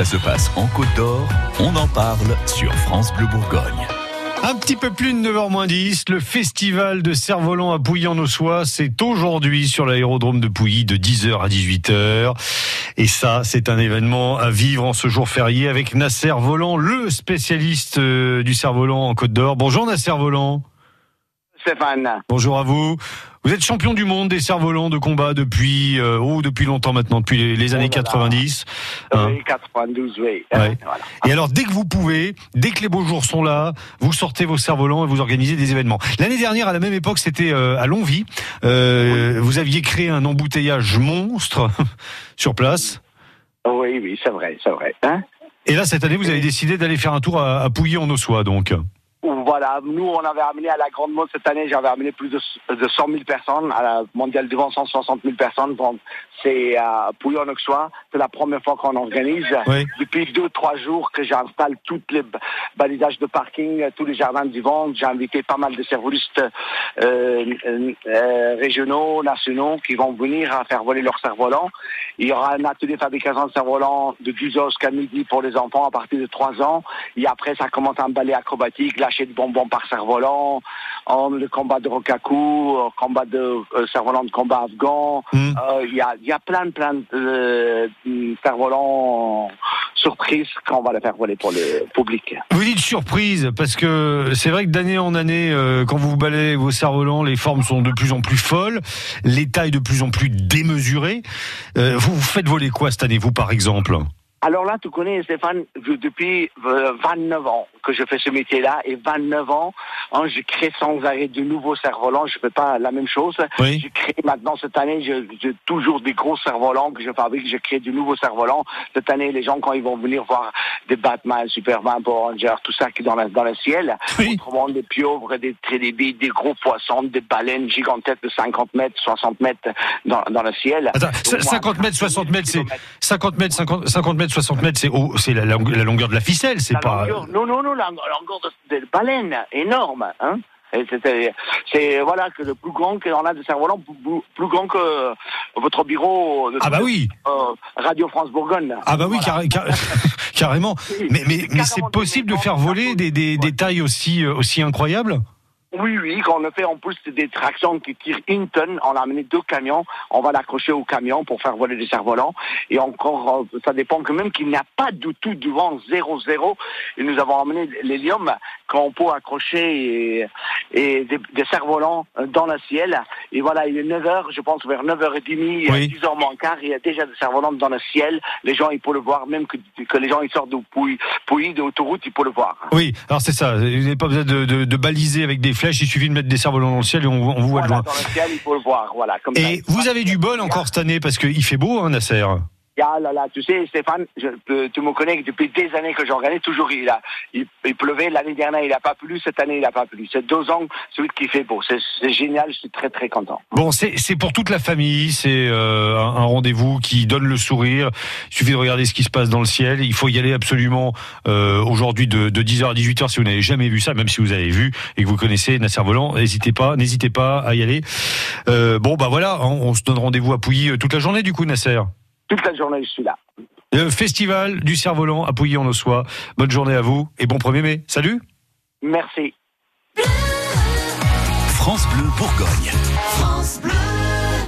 Ça se passe en Côte d'Or, on en parle sur France Bleu Bourgogne. Un petit peu plus de 9h 10, le festival de cerf-volant à Pouilly-en-Ossois, c'est aujourd'hui sur l'aérodrome de Pouilly de 10h à 18h. Et ça, c'est un événement à vivre en ce jour férié avec Nasser Volant, le spécialiste euh, du cerf-volant en Côte d'Or. Bonjour Nasser Volant. Stéphane. Bonjour à vous. Vous êtes champion du monde des cerfs-volants de combat depuis euh, oh, depuis longtemps maintenant, depuis les, les années 90. hein. Oui, 92, oui. Ouais. Voilà. Et alors, dès que vous pouvez, dès que les beaux jours sont là, vous sortez vos cerfs-volants et vous organisez des événements. L'année dernière, à la même époque, c'était euh, à Longvie. Euh, Vous aviez créé un embouteillage monstre sur place. Oui, oui, c'est vrai, c'est vrai. Hein Et là, cette année, vous avez décidé d'aller faire un tour à, à Pouilly en Ossois, donc. Voilà, nous, on avait amené à la Grande Mode cette année, j'avais amené plus de, de 100 000 personnes, à la Mondiale du Vent, 160 000 personnes. Donc, c'est à Pouillon-Auxois, c'est la première fois qu'on organise. Oui. Depuis deux, trois jours que j'installe tous les balisages de parking, tous les jardins du vent. J'ai invité pas mal de cervolistes euh, euh, euh, régionaux, nationaux, qui vont venir à faire voler leurs cerfs-volants. Il y aura un atelier de fabrication de cerfs-volants de 10h jusqu'à midi pour les enfants à partir de 3 ans. Et après, ça commence un ballet acrobatique, lâcher de bonbons par cerf-volant, le combat de rocakou, euh, combat de euh, cerf-volant de combat afghan. Hmm. Euh, Il y, a, y a plein, plein de euh, cerfs-volants surprises qu'on va le faire voler pour le public. Vous dites surprise, parce que c'est vrai que d'année en année, euh, quand vous balayez vos cerfs-volants, les formes sont de plus en plus folles, les tailles de plus en plus démesurées. Vous, vous faites voler quoi cette année, vous, par exemple? Alors là, tu connais Stéphane, depuis euh, 29 ans que je fais ce métier-là et 29 ans, hein, je crée sans arrêt de nouveaux cerfs-volants. Je fais pas la même chose. Oui. Je crée maintenant cette année, j'ai toujours des gros cerfs-volants que je fabrique. Je crée de nouveaux cerfs-volants. Cette année, les gens quand ils vont venir voir des Batman, Superman, Power tout ça qui est dans, la- dans le ciel, Oui. autrement des pieuvres, des trédébies, des gros poissons, des baleines gigantesques de 50 mètres, 60 mètres dans, dans le ciel. Attends, Au moins 50 mètres, 60 mètres, c'est kilomètres. 50 mètres, 50, 50 mètres, 60 mètres, c'est haut- c'est la, longue- la longueur de la ficelle, c'est pas. longueur- non, non, non, la, la longueur de, de baleine, énorme. Hein c'est voilà que le plus grand qu'on a de cerf-volant, plus, grand que votre bureau de Ah bah oui, euh, Radio France Bourgogne. ah bah oui, Voilà. carré- car- carrément. Oui, Mais, mais, c'est mais c'est carrément possible de faire voler des, des, des tailles aussi, euh, aussi incroyables? Oui, oui, quand on fait en plus des tractions qui tirent une tonne, on a amené deux camions, on va l'accrocher au camion pour faire voler des cerfs-volants. Et encore, euh, ça dépend quand même qu'il n'y a pas du tout du vent 0-0. Et nous avons amené l'hélium qu'on peut accrocher des cerfs-volants euh, dans le ciel. Et voilà, il est 9h, je pense vers 9h30, Oui. 10h moins quart, il y a déjà des cerfs-volants dans le ciel. Les gens, ils peuvent le voir, même que, que les gens, ils sortent de Pouilly, Pouilly d'autoroute, ils peuvent le voir. Oui, alors c'est ça. Vous n'avez pas besoin de, de, de baliser avec des flèches, il suffit de mettre des cerfs-volants dans le ciel et on, on vous voit de Voilà, loin. dans le ciel, il faut le voir, voilà. Comme ça. Et vous avez du bol encore cette année parce qu'il fait beau, hein, Nasser Tu sais, Stéphane, tu me connais depuis des années que j'organise, toujours il, a, il, pleuvait, l'année dernière il n'a pas plu, cette année il n'a pas plu. C'est deux ans, celui qui fait beau. C'est génial, je suis très très content. Bon, c'est pour toute la famille, c'est euh, un, rendez-vous qui donne le sourire. Il suffit de regarder ce qui se passe dans le ciel. Il faut y aller absolument euh, aujourd'hui de, de 10h à 18h si vous n'avez jamais vu ça, même si vous avez vu et que vous connaissez Nasser Volant, n'hésitez pas, n'hésitez pas à y aller. Euh, bon, bah voilà, on, on se donne rendez-vous à Pouilly toute la journée du coup, Nasser. Toute la journée, je suis là. Le festival du cerf-volant à Pouilly en Ossois. Bonne journée à vous et bon 1er mai. Salut Merci. France Bleu Bourgogne. France Bleu.